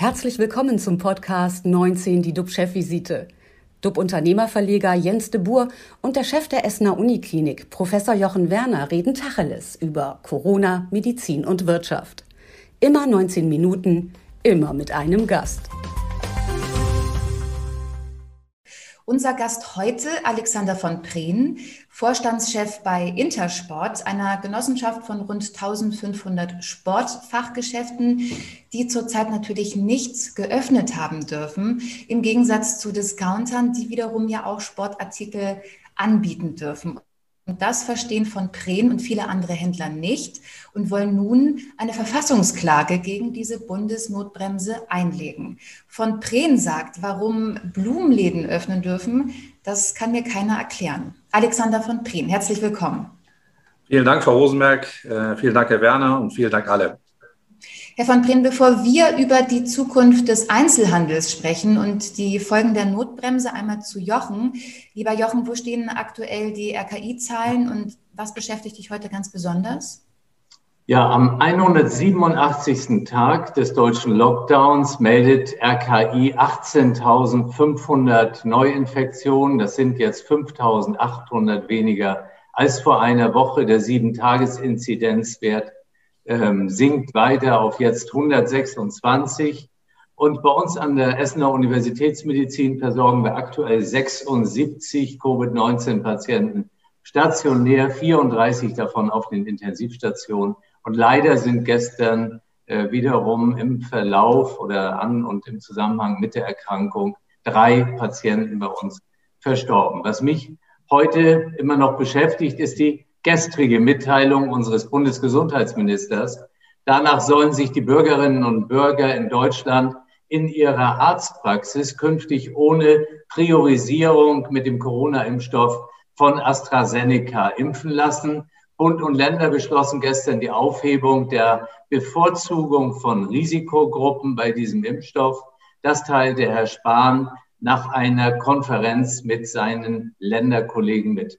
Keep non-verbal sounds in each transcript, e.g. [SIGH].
Herzlich willkommen zum Podcast 19, die DUB-Chefvisite. DUB-Unternehmerverleger Jens de Boer und der Chef der Essener Uniklinik, Professor Jochen Werner, reden Tacheles über Corona, Medizin und Wirtschaft. Immer 19 Minuten, immer mit einem Gast. Unser Gast heute, Alexander von Prehn, Vorstandschef bei Intersport, einer Genossenschaft von rund 1500 Sportfachgeschäften, die zurzeit natürlich nichts geöffnet haben dürfen, im Gegensatz zu Discountern, die wiederum ja auch Sportartikel anbieten dürfen. Und das verstehen von Prehn und viele andere Händler nicht und wollen nun eine Verfassungsklage gegen diese Bundesnotbremse einlegen. Von Prehn sagt, warum Blumenläden öffnen dürfen, das kann mir keiner erklären. Alexander von Prehn, herzlich willkommen. Vielen Dank, Frau Rosenberg. Äh, vielen Dank, Herr Werner, und vielen Dank alle. Herr von Prehn, bevor wir über die Zukunft des Einzelhandels sprechen und die Folgen der Notbremse einmal zu Jochen. Lieber Jochen, wo stehen aktuell die RKI-Zahlen und was beschäftigt dich heute ganz besonders? Ja, am 187. Tag des deutschen Lockdowns meldet RKI 18.500 Neuinfektionen. Das sind jetzt 5.800 weniger als vor einer Woche. Der Sieben-Tages-Inzidenzwert ähm, sinkt weiter auf jetzt 126. Und bei uns an der Essener Universitätsmedizin versorgen wir aktuell 76 Covid-19-Patienten stationär, 34 davon auf den Intensivstationen. Und leider sind gestern äh, wiederum im Verlauf oder an und im Zusammenhang mit der Erkrankung drei Patienten bei uns verstorben. Was mich heute immer noch beschäftigt, ist die gestrige Mitteilung unseres Bundesgesundheitsministers. Danach sollen sich die Bürgerinnen und Bürger in Deutschland in ihrer Arztpraxis künftig ohne Priorisierung mit dem Corona-Impfstoff von AstraZeneca impfen lassen. Bund und Länder beschlossen gestern die Aufhebung der Bevorzugung von Risikogruppen bei diesem Impfstoff. Das teilte Herr Spahn nach einer Konferenz mit seinen Länderkollegen mit.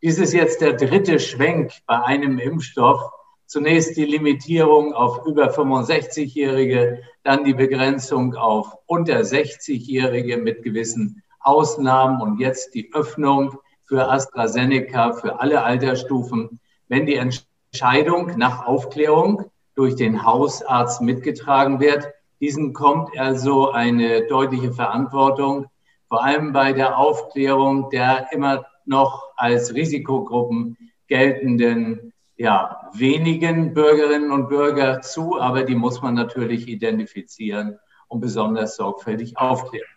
Dies ist jetzt der dritte Schwenk bei einem Impfstoff. Zunächst die Limitierung auf über 65-Jährige, dann die Begrenzung auf unter 60-Jährige mit gewissen Ausnahmen und jetzt die Öffnung für AstraZeneca für alle Altersstufen. Wenn die Entscheidung nach Aufklärung durch den Hausarzt mitgetragen wird, diesen kommt also eine deutliche Verantwortung, vor allem bei der Aufklärung der immer noch als Risikogruppen geltenden ja, wenigen Bürgerinnen und Bürger zu, aber die muss man natürlich identifizieren und besonders sorgfältig aufklären.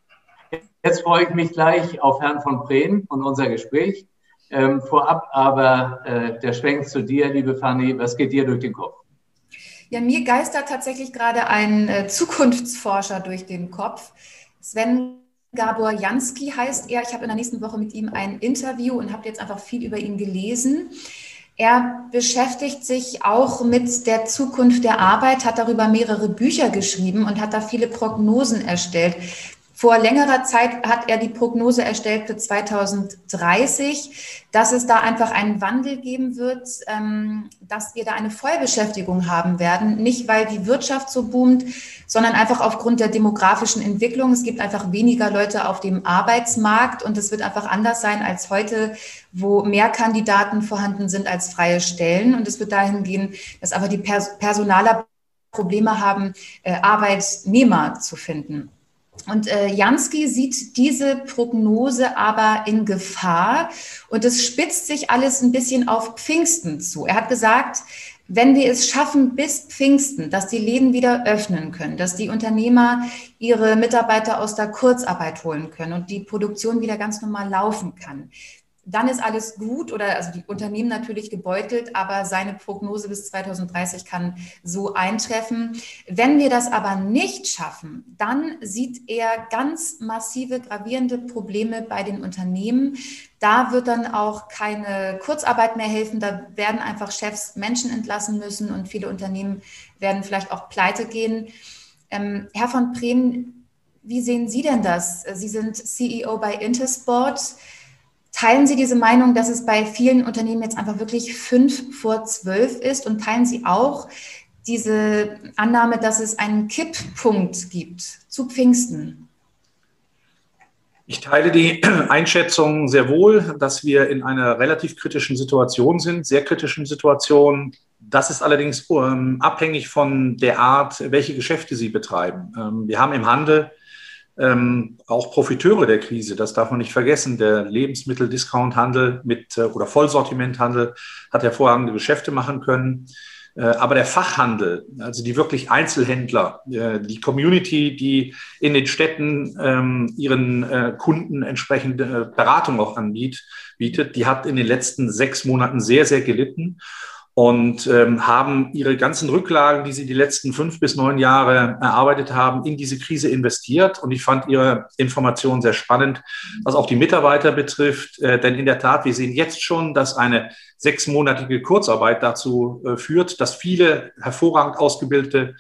Jetzt freue ich mich gleich auf Herrn von Prehn und unser Gespräch. Ähm, vorab aber äh, der Schwenk zu dir, liebe Fanny. Was geht dir durch den Kopf? Ja, mir geistert tatsächlich gerade ein äh, Zukunftsforscher durch den Kopf. Sven Gabor Jansky heißt er. Ich habe in der nächsten Woche mit ihm ein Interview und habe jetzt einfach viel über ihn gelesen. Er beschäftigt sich auch mit der Zukunft der Arbeit, hat darüber mehrere Bücher geschrieben und hat da viele Prognosen erstellt. Vor längerer Zeit hat er die Prognose erstellt für 2030, dass es da einfach einen Wandel geben wird, ähm, dass wir da eine Vollbeschäftigung haben werden. Nicht, weil die Wirtschaft so boomt, sondern einfach aufgrund der demografischen Entwicklung. Es gibt einfach weniger Leute auf dem Arbeitsmarkt und es wird einfach anders sein als heute, wo mehr Kandidaten vorhanden sind als freie Stellen. Und es wird dahin gehen, dass aber die Personaler Probleme haben, äh, Arbeitnehmer zu finden. Und äh, Jansky sieht diese Prognose aber in Gefahr und es spitzt sich alles ein bisschen auf Pfingsten zu. Er hat gesagt, wenn wir es schaffen bis Pfingsten, dass die Läden wieder öffnen können, dass die Unternehmer ihre Mitarbeiter aus der Kurzarbeit holen können und die Produktion wieder ganz normal laufen kann, dann ist alles gut oder also die Unternehmen natürlich gebeutelt, aber seine Prognose bis 2030 kann so eintreffen. Wenn wir das aber nicht schaffen, dann sieht er ganz massive, gravierende Probleme bei den Unternehmen. Da wird dann auch keine Kurzarbeit mehr helfen. Da werden einfach Chefs Menschen entlassen müssen und viele Unternehmen werden vielleicht auch pleite gehen. Ähm, Herr von Preen, wie sehen Sie denn das? Sie sind CEO bei Intersport. Teilen Sie diese Meinung, dass es bei vielen Unternehmen jetzt einfach wirklich fünf vor zwölf ist und teilen Sie auch diese Annahme, dass es einen Kipppunkt gibt zu Pfingsten? Ich teile die [CLEARS THROAT] Einschätzung sehr wohl, dass wir in einer relativ kritischen Situation sind, sehr kritischen Situation. Das ist allerdings ähm, abhängig von der Art, welche Geschäfte Sie betreiben. Ähm, wir haben im Handel ähm, auch Profiteure der Krise, das darf man nicht vergessen. Der Lebensmittel-Discount-Handel mit äh, oder Vollsortimenthandel hat hervorragende Geschäfte machen können. Äh, aber der Fachhandel, also die wirklich Einzelhändler, äh, die Community, die in den Städten ähm, ihren äh, Kunden entsprechende Beratung auch anbietet, die hat in den letzten sechs Monaten sehr, sehr gelitten und ähm, haben ihre ganzen Rücklagen, die sie die letzten fünf bis neun Jahre erarbeitet haben, in diese Krise investiert. Und ich fand Ihre Information sehr spannend, was auch die Mitarbeiter betrifft. Äh, denn in der Tat, wir sehen jetzt schon, dass eine sechsmonatige Kurzarbeit dazu äh, führt, dass viele hervorragend ausgebildete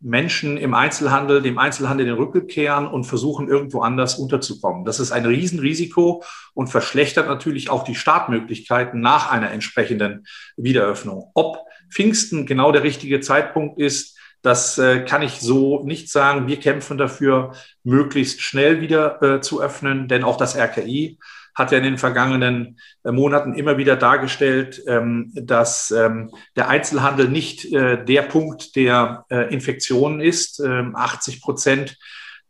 Menschen im Einzelhandel, dem Einzelhandel den Rücken kehren und versuchen, irgendwo anders unterzukommen. Das ist ein Riesenrisiko und verschlechtert natürlich auch die Startmöglichkeiten nach einer entsprechenden Wiederöffnung. Ob Pfingsten genau der richtige Zeitpunkt ist, das äh, kann ich so nicht sagen. Wir kämpfen dafür, möglichst schnell wieder äh, zu öffnen, denn auch das RKI hat ja in den vergangenen äh, Monaten immer wieder dargestellt, ähm, dass ähm, der Einzelhandel nicht äh, der Punkt der äh, Infektionen ist. 80 ähm, Prozent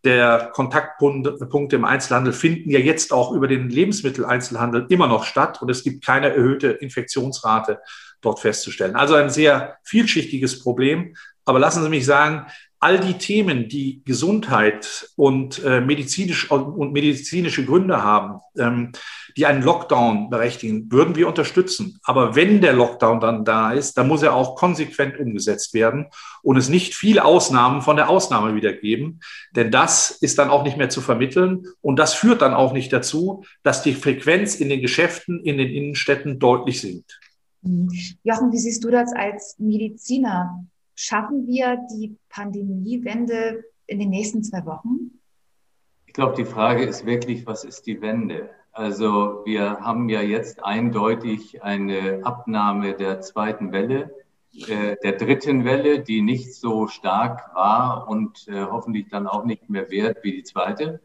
der Kontaktpunkte im Einzelhandel finden ja jetzt auch über den Lebensmitteleinzelhandel immer noch statt und es gibt keine erhöhte Infektionsrate dort festzustellen. Also ein sehr vielschichtiges Problem. Aber lassen Sie mich sagen, all die Themen, die Gesundheit und, äh, medizinisch, und medizinische Gründe haben, ähm, die einen Lockdown berechtigen, würden wir unterstützen. Aber wenn der Lockdown dann da ist, dann muss er auch konsequent umgesetzt werden und es nicht viele Ausnahmen von der Ausnahme wieder geben. Denn das ist dann auch nicht mehr zu vermitteln und das führt dann auch nicht dazu, dass die Frequenz in den Geschäften, in den Innenstädten deutlich sinkt. Jochen, wie siehst du das als Mediziner? Schaffen wir die Pandemiewende in den nächsten zwei Wochen? Ich glaube, die Frage ist wirklich, was ist die Wende? Also wir haben ja jetzt eindeutig eine Abnahme der zweiten Welle, äh, der dritten Welle, die nicht so stark war und äh, hoffentlich dann auch nicht mehr wert wie die zweite.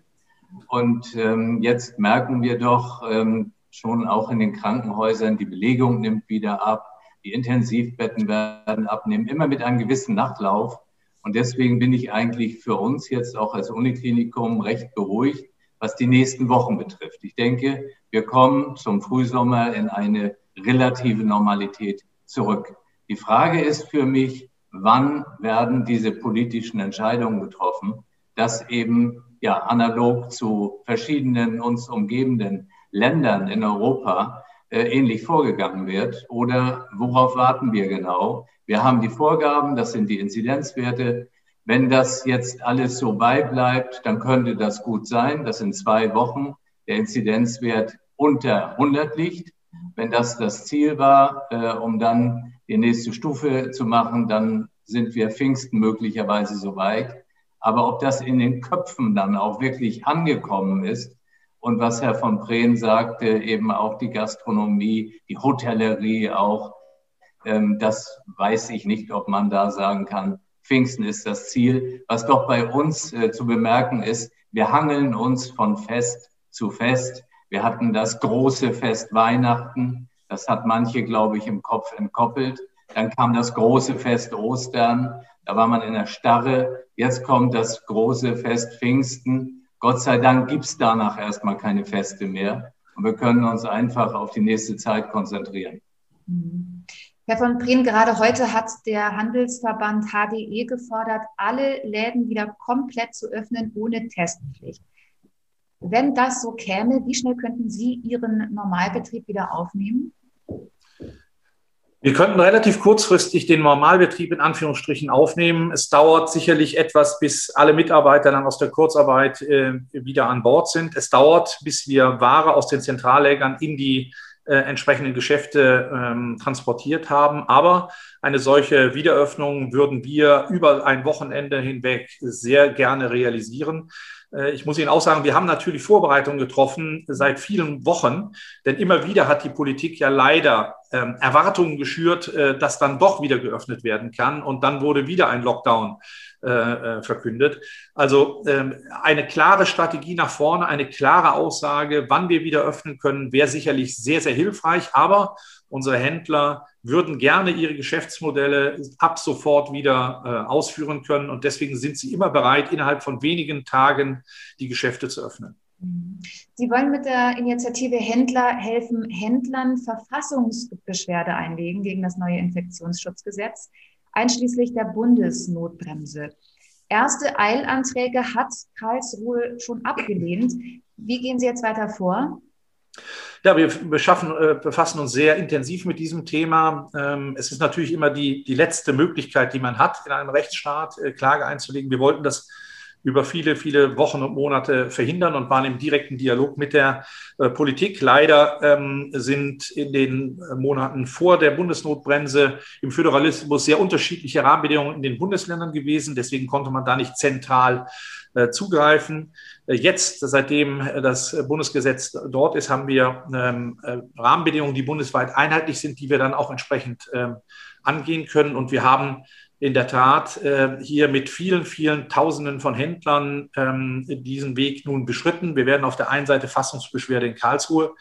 Und ähm, jetzt merken wir doch ähm, schon auch in den Krankenhäusern, die Belegung nimmt wieder ab die Intensivbetten werden abnehmen, immer mit einem gewissen Nachlauf. Und deswegen bin ich eigentlich für uns jetzt auch als Uniklinikum recht beruhigt, was die nächsten Wochen betrifft. Ich denke, wir kommen zum Frühsommer in eine relative Normalität zurück. Die Frage ist für mich, wann werden diese politischen Entscheidungen getroffen, dass eben ja analog zu verschiedenen uns umgebenden Ländern in Europa ähnlich vorgegangen wird? Oder worauf warten wir genau? Wir haben die Vorgaben, das sind die Inzidenzwerte. Wenn das jetzt alles so beibleibt, dann könnte das gut sein, dass in zwei Wochen der Inzidenzwert unter 100 liegt. Wenn das das Ziel war, äh, um dann die nächste Stufe zu machen, dann sind wir Pfingsten möglicherweise so weit. Aber ob das in den Köpfen dann auch wirklich angekommen ist, und was Herr von Prehn sagte, eben auch die Gastronomie, die Hotellerie auch. Ähm, das weiß ich nicht, ob man da sagen kann, Pfingsten ist das Ziel. Was doch bei uns äh, zu bemerken ist, wir hangeln uns von Fest zu Fest. Wir hatten das große Fest Weihnachten. Das hat manche, glaube ich, im Kopf entkoppelt. Dann kam das große Fest Ostern. Da war man in der Starre. Jetzt kommt das große Fest Pfingsten. Gott sei Dank gibt es danach erstmal keine Feste mehr. Und wir können uns einfach auf die nächste Zeit konzentrieren. Mhm. Herr von Breen, gerade heute hat der Handelsverband HDE gefordert, alle Läden wieder komplett zu öffnen ohne Testpflicht. Wenn das so käme, wie schnell könnten Sie Ihren Normalbetrieb wieder aufnehmen? Wir könnten relativ kurzfristig den Normalbetrieb in Anführungsstrichen aufnehmen. Es dauert sicherlich etwas, bis alle Mitarbeiter dann aus der Kurzarbeit äh, wieder an Bord sind. Es dauert, bis wir Ware aus den Zentrallägern in die äh, entsprechenden Geschäfte ähm, transportiert haben. Aber eine solche Wiederöffnung würden wir über ein Wochenende hinweg sehr gerne realisieren. Äh, ich muss Ihnen auch sagen, wir haben natürlich Vorbereitungen getroffen seit vielen Wochen, denn immer wieder hat die Politik ja leider ähm, Erwartungen geschürt, äh, dass dann doch wieder geöffnet werden kann und dann wurde wieder ein Lockdown äh, verkündet. Also ähm, eine klare Strategie nach vorne, eine klare Aussage, wann wir wieder öffnen können, wäre sicherlich sehr, sehr hilfreich. Aber unsere Händler würden gerne ihre Geschäftsmodelle ab sofort wieder äh, ausführen können. Und deswegen sind sie immer bereit, innerhalb von wenigen Tagen die Geschäfte zu öffnen. Sie wollen mit der Initiative Händler helfen, Händlern Verfassungsbeschwerde einlegen gegen das neue Infektionsschutzgesetz, einschließlich der Bundesnotbremse. Erste Eilanträge hat Karlsruhe schon abgelehnt. Wie gehen Sie jetzt weiter vor? Ja, wir beschaffen, äh, befassen uns sehr intensiv mit diesem Thema. Ähm, es ist natürlich immer die, die letzte Möglichkeit, die man hat, in einem Rechtsstaat äh, Klage einzulegen. Wir wollten das über viele, viele Wochen und Monate verhindern und waren im direkten Dialog mit der äh, Politik. Leider ähm, sind in den Monaten vor der Bundesnotbremse im Föderalismus sehr unterschiedliche Rahmenbedingungen in den Bundesländern gewesen. Deswegen konnte man da nicht zentral äh, zugreifen. Äh, jetzt, seitdem das Bundesgesetz dort ist, haben wir ähm, äh, Rahmenbedingungen, die bundesweit einheitlich sind, die wir dann auch entsprechend ähm, angehen können. Und wir haben in der Tat hier mit vielen, vielen Tausenden von Händlern ähm, diesen Weg nun beschritten. Wir werden auf der einen Seite Fassungsbeschwerde in Karlsruhe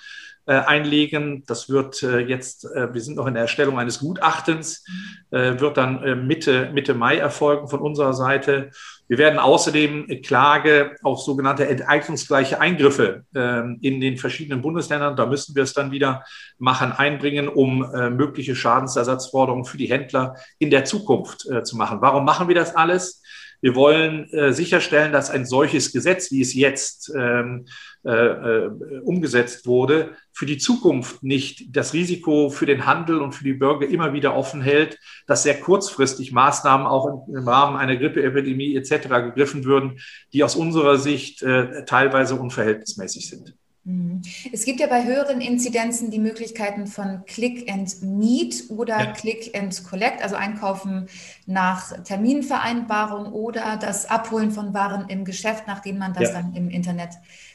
einlegen. Das wird jetzt, wir sind noch in der Erstellung eines Gutachtens, wird dann Mitte, Mitte Mai erfolgen von unserer Seite. Wir werden außerdem Klage auf sogenannte enteignungsgleiche Eingriffe äh, in den verschiedenen Bundesländern, da müssen wir es dann wieder machen, einbringen, um äh, mögliche Schadensersatzforderungen für die Händler in der Zukunft äh, zu machen. Warum machen wir das alles? Wir wollen äh, sicherstellen, dass ein solches Gesetz, wie es jetzt ähm, äh, äh, umgesetzt wurde, für die Zukunft nicht das Risiko für den Handel und für die Bürger immer wieder offen hält, dass sehr kurzfristig Maßnahmen auch im, Rahmen einer Grippeepidemie etc. gegriffen würden, die aus unserer Sicht äh, teilweise unverhältnismäßig sind. Mhm. Es gibt ja bei höheren Inzidenzen die Möglichkeiten von Click and Meet oder ja. Click and Collect, also Einkaufen nach Terminvereinbarung oder das Abholen von Waren im Geschäft, nachdem man das ja. dann im Internet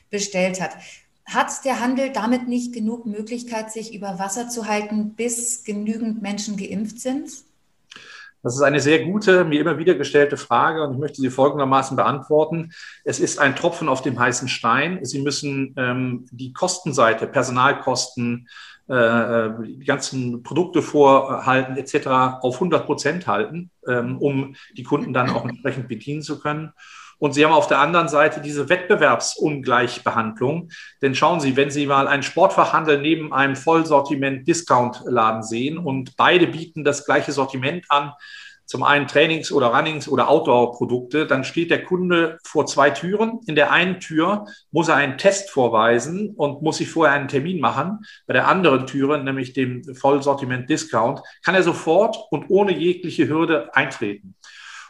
bestellt hat. Hat der Handel damit nicht genug Möglichkeit, sich über Wasser zu halten, bis genügend Menschen geimpft sind? Das ist eine sehr gute, mir immer wieder gestellte Frage und ich möchte sie folgendermaßen beantworten. Es ist ein Tropfen auf dem heißen Stein. Sie müssen ähm, die Kostenseite, Personalkosten, äh, die ganzen Produkte vorhalten etc. auf 100 Prozent halten, ähm, um die Kunden dann auch entsprechend bedienen zu können. Und Sie haben auf der anderen Seite diese Wettbewerbsungleichbehandlung. Denn schauen Sie, wenn Sie mal einen Sportfachhandel neben einem Vollsortiment-Discount-Laden sehen und beide bieten das gleiche Sortiment an, zum einen Trainings- oder Runnings- oder Outdoor-Produkte, dann steht der Kunde vor zwei Türen. In der einen Tür muss er einen Test vorweisen und muss sich vorher einen Termin machen. Bei der anderen Türe, nämlich dem Vollsortiment-Discount, kann er sofort und ohne jegliche Hürde eintreten.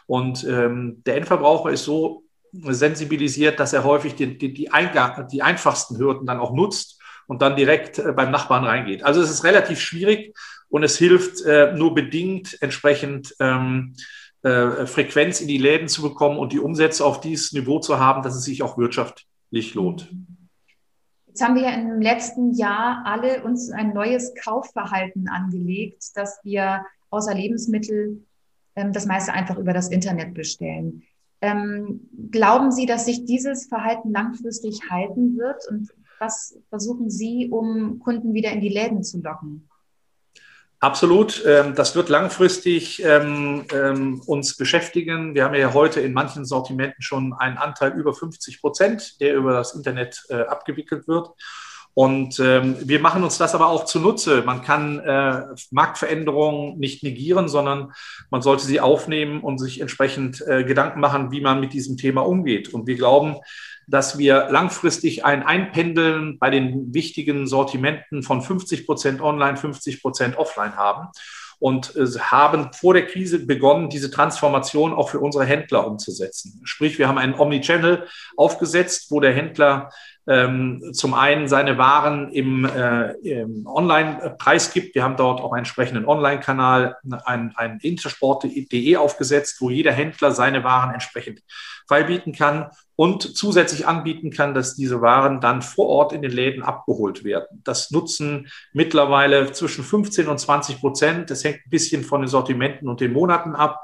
Und ähm, der Endverbraucher ist so sensibilisiert, dass er häufig die, die, die, die einfachsten Hürden dann auch nutzt und dann direkt äh, beim Nachbarn reingeht. Also es ist relativ schwierig und es hilft äh, nur bedingt entsprechend ähm, äh, Frequenz in die Läden zu bekommen und die Umsätze auf dieses Niveau zu haben, dass es sich auch wirtschaftlich lohnt. Jetzt haben wir ja im letzten Jahr alle uns ein neues Kaufverhalten angelegt, dass wir außer Lebensmittel ähm, das meiste einfach über das Internet bestellen. Ähm, glauben Sie, dass sich dieses Verhalten langfristig halten wird? Und was versuchen Sie, um Kunden wieder in die Läden zu locken? Absolut. Ähm, das wird langfristig uns beschäftigen. Wir haben ja heute in manchen Sortimenten schon einen Anteil über 50 Prozent, der über das Internet äh, abgewickelt wird. Und ähm, wir machen uns das aber auch zunutze. Man kann äh, Marktveränderungen nicht negieren, sondern man sollte sie aufnehmen und sich entsprechend äh, Gedanken machen, wie man mit diesem Thema umgeht. Und wir glauben, dass wir langfristig ein Einpendeln bei den wichtigen Sortimenten von 50 Prozent online, 50 Prozent offline haben und äh, haben vor der Krise begonnen, diese Transformation auch für unsere Händler umzusetzen. Sprich, wir haben einen Omnichannel aufgesetzt, wo der Händler ähm, zum einen seine Waren im, äh, im Online-Preis gibt. Wir haben dort auch einen entsprechenden Online-Kanal, ein, ein intersport.de aufgesetzt, wo jeder Händler seine Waren entsprechend freibieten kann und zusätzlich anbieten kann, dass diese Waren dann vor Ort in den Läden abgeholt werden. Das nutzen mittlerweile zwischen 15 und 20 Prozent. Das hängt ein bisschen von den Sortimenten und den Monaten ab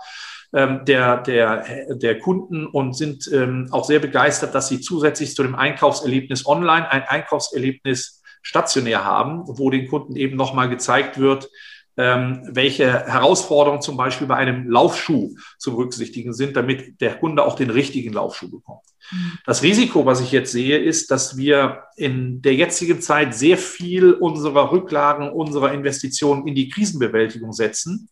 ähm, der, der, der Kunden und sind ähm, auch sehr begeistert, dass sie zusätzlich zu dem Einkaufserlebnis online ein Einkaufserlebnis stationär haben, wo den Kunden eben nochmal gezeigt wird, ähm, welche Herausforderungen zum Beispiel bei einem Laufschuh zu berücksichtigen sind, damit der Kunde auch den richtigen Laufschuh bekommt. Mhm. Das Risiko, was ich jetzt sehe, ist, dass wir in der jetzigen Zeit sehr viel unserer Rücklagen, unserer Investitionen in die Krisenbewältigung setzen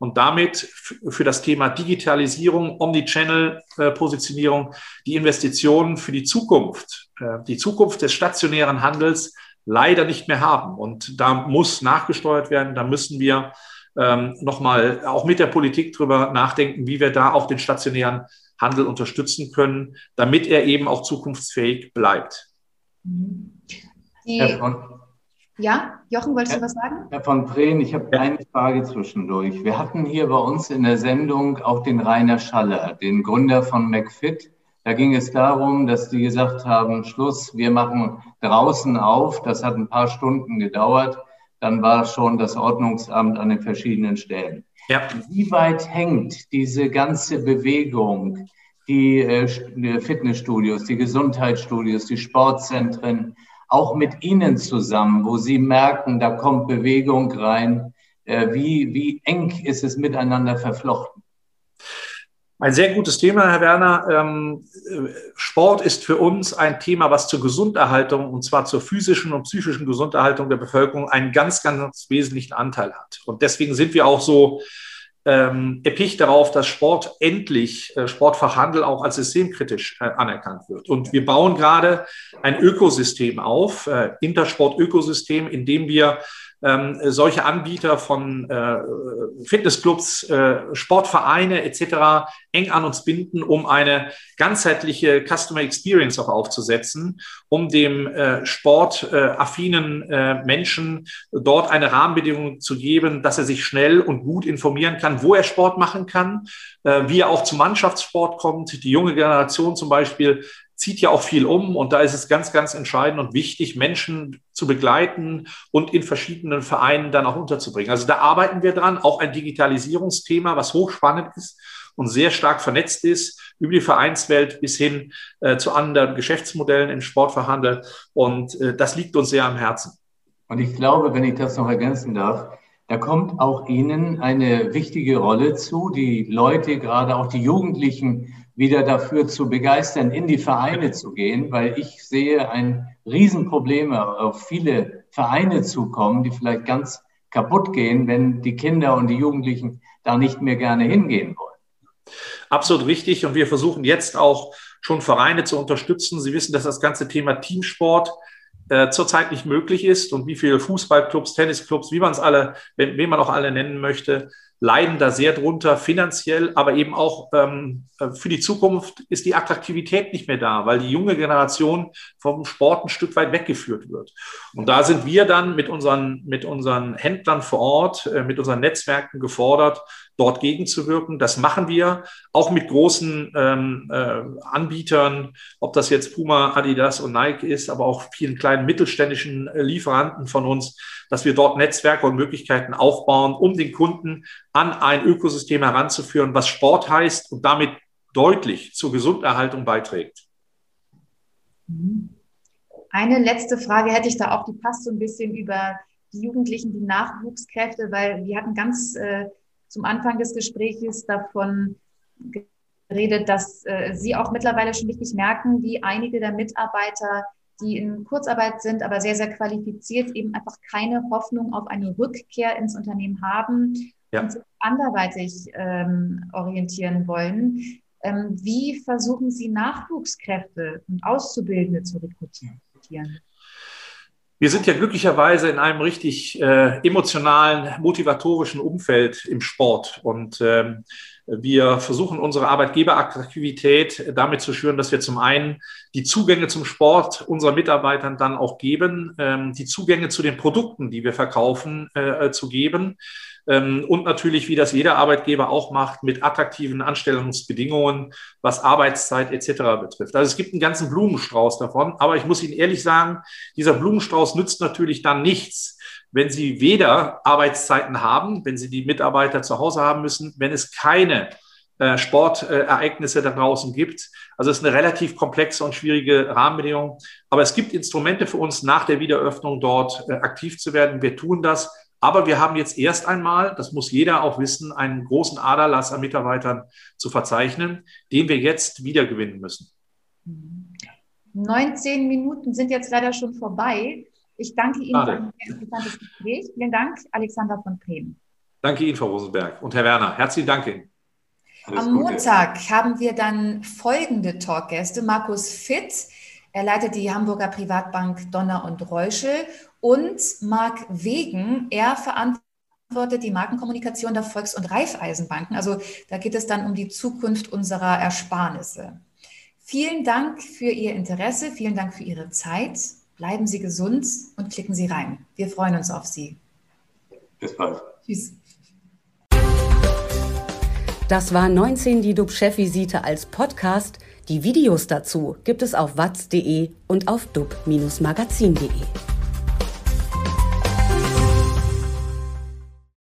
und damit für das Thema Digitalisierung, Omnichannel-Positionierung die Investitionen für die Zukunft, äh, die Zukunft des stationären Handels leider nicht mehr haben. Und da muss nachgesteuert werden, da müssen wir ähm, nochmal auch mit der Politik drüber nachdenken, wie wir da auch den stationären Handel unterstützen können, damit er eben auch zukunftsfähig bleibt. Die, ja, Jochen, wolltest du was sagen? Herr von Preen, ich habe eine Frage zwischendurch. Wir hatten hier bei uns in der Sendung auch den Rainer Schaller, den Gründer von McFit. Da ging es darum, dass die gesagt haben, Schluss, wir machen draußen auf. Das hat ein paar Stunden gedauert. Dann war schon das Ordnungsamt an den verschiedenen Stellen. Ja. Wie weit hängt diese ganze Bewegung, die äh, Fitnessstudios, die Gesundheitsstudios, die Sportzentren, auch mit Ihnen zusammen, wo Sie merken, da kommt Bewegung rein. Äh, wie, wie eng ist es miteinander verflochten? Ein sehr gutes Thema, Herr Werner. Ähm, Sport ist für uns ein Thema, was zur Gesunderhaltung, und zwar zur physischen und psychischen Gesunderhaltung der Bevölkerung einen ganz, ganz wesentlichen Anteil hat. Und deswegen sind wir auch so ähm, erpicht darauf, dass Sport endlich, äh, Sportfachhandel auch als systemkritisch äh, anerkannt wird. Und wir bauen gerade ein Ökosystem auf, äh, Intersport-Ökosystem, in dem wir ähm, solche Anbieter von äh, Fitnessclubs, äh, Sportvereine etc. eng an uns binden, um eine ganzheitliche Customer Experience auch aufzusetzen, um dem äh, sportaffinen äh, Menschen dort eine Rahmenbedingung zu geben, dass er sich schnell und gut informieren kann, wo er Sport machen kann, äh, wie er auch zum Mannschaftssport kommt. Die junge Generation zum Beispiel zieht ja auch viel um und da ist es ganz, ganz entscheidend und wichtig, Menschen zu begleiten und in verschiedenen Vereinen dann auch unterzubringen. Also da arbeiten wir dran, auch ein Digitalisierungsthema, was hochspannend ist und sehr stark vernetzt ist über die Vereinswelt bis hin äh, zu anderen Geschäftsmodellen im Sportverhandel und äh, das liegt uns sehr am Herzen. Und ich glaube, wenn ich das noch ergänzen darf, da kommt auch Ihnen eine wichtige Rolle zu, die Leute, gerade auch die Jugendlichen, wieder dafür zu begeistern, in die Vereine zu gehen, weil ich sehe ein Riesenproblem, auf viele Vereine zu kommen, die vielleicht ganz kaputt gehen, wenn die Kinder und die Jugendlichen da nicht mehr gerne hingehen wollen. Absolut richtig. Und wir versuchen jetzt auch schon Vereine zu unterstützen. Sie wissen, dass das ganze Thema Teamsport äh, zurzeit nicht möglich ist und wie viele Fußballclubs, Tennisclubs, wie man es alle, wen man auch alle nennen möchte, leiden da sehr drunter finanziell, aber eben auch ähm, äh, für die Zukunft ist die Attraktivität nicht mehr da, weil die junge Generation vom Sport ein Stück weit weggeführt wird. Und da sind wir dann mit unseren, mit unseren Händlern vor Ort, äh, mit unseren Netzwerken gefordert, dort gegenzuwirken. Das machen wir auch mit großen ähm, äh, Anbietern, ob das jetzt Puma, Adidas und Nike ist, aber auch vielen kleinen mittelständischen äh, Lieferanten von uns, dass wir dort Netzwerke und Möglichkeiten aufbauen, um den Kunden an ein Ökosystem heranzuführen, was Sport heißt und damit deutlich zur Gesunderhaltung beiträgt. Eine letzte Frage hätte ich da auch, die passt so ein bisschen über die Jugendlichen, die Nachwuchskräfte, weil wir hatten ganz äh, zum Anfang des Gesprächs davon geredet, dass äh, Sie auch mittlerweile schon richtig merken, wie einige der Mitarbeiter die in Kurzarbeit sind, aber sehr, sehr qualifiziert, eben einfach keine Hoffnung auf eine Rückkehr ins Unternehmen haben ja. und sich anderweitig ähm, orientieren wollen. Ähm, wie versuchen Sie Nachwuchskräfte und Auszubildende zu rekrutieren? Wir sind ja glücklicherweise in einem richtig äh, emotionalen, motivatorischen Umfeld im Sport. Und ähm, Wir versuchen unsere Arbeitgeberattraktivität damit zu schüren, dass wir zum einen die Zugänge zum Sport unserer Mitarbeitern dann auch geben, ähm, die Zugänge zu den Produkten, die wir verkaufen, äh, zu geben ähm, und natürlich, wie das jeder Arbeitgeber auch macht, mit attraktiven Anstellungsbedingungen, was Arbeitszeit etc. betrifft. Also es gibt einen ganzen Blumenstrauß davon, aber ich muss Ihnen ehrlich sagen, dieser Blumenstrauß nützt natürlich dann nichts, wenn Sie weder Arbeitszeiten haben, wenn Sie die Mitarbeiter zu Hause haben müssen, wenn es keine äh, Sportereignisse da draußen gibt. Also es ist eine relativ komplexe und schwierige Rahmenbedingung. Aber es gibt Instrumente für uns, nach der Wiederöffnung dort äh, aktiv zu werden. Wir tun das. Aber wir haben jetzt erst einmal, das muss jeder auch wissen, einen großen Aderlass an Mitarbeitern zu verzeichnen, den wir jetzt wiedergewinnen müssen. 19 Minuten sind jetzt leider schon vorbei. Ich danke Ihnen Schade. für ein interessantes Gespräch. Vielen Dank, Alexander von Bremen. Danke Ihnen, Frau Rosenberg. Und Herr Werner, herzlichen Dank Ihnen. Alles Am Gute. Montag haben wir dann folgende Talkgäste. Markus Fitt, er leitet die Hamburger Privatbank Donner und Reuschel und Marc Wegen, er verantwortet die Markenkommunikation der Volks- und Raiffeisenbanken. Also da geht es dann um die Zukunft unserer Ersparnisse. Vielen Dank für Ihr Interesse, vielen Dank für Ihre Zeit. Bleiben Sie gesund und klicken Sie rein. Wir freuen uns auf Sie. Bis bald. Tschüss. Das war 19 die DUB-Chefvisite als Podcast. Die Videos dazu gibt es auf watz.de und auf dub-magazin.de.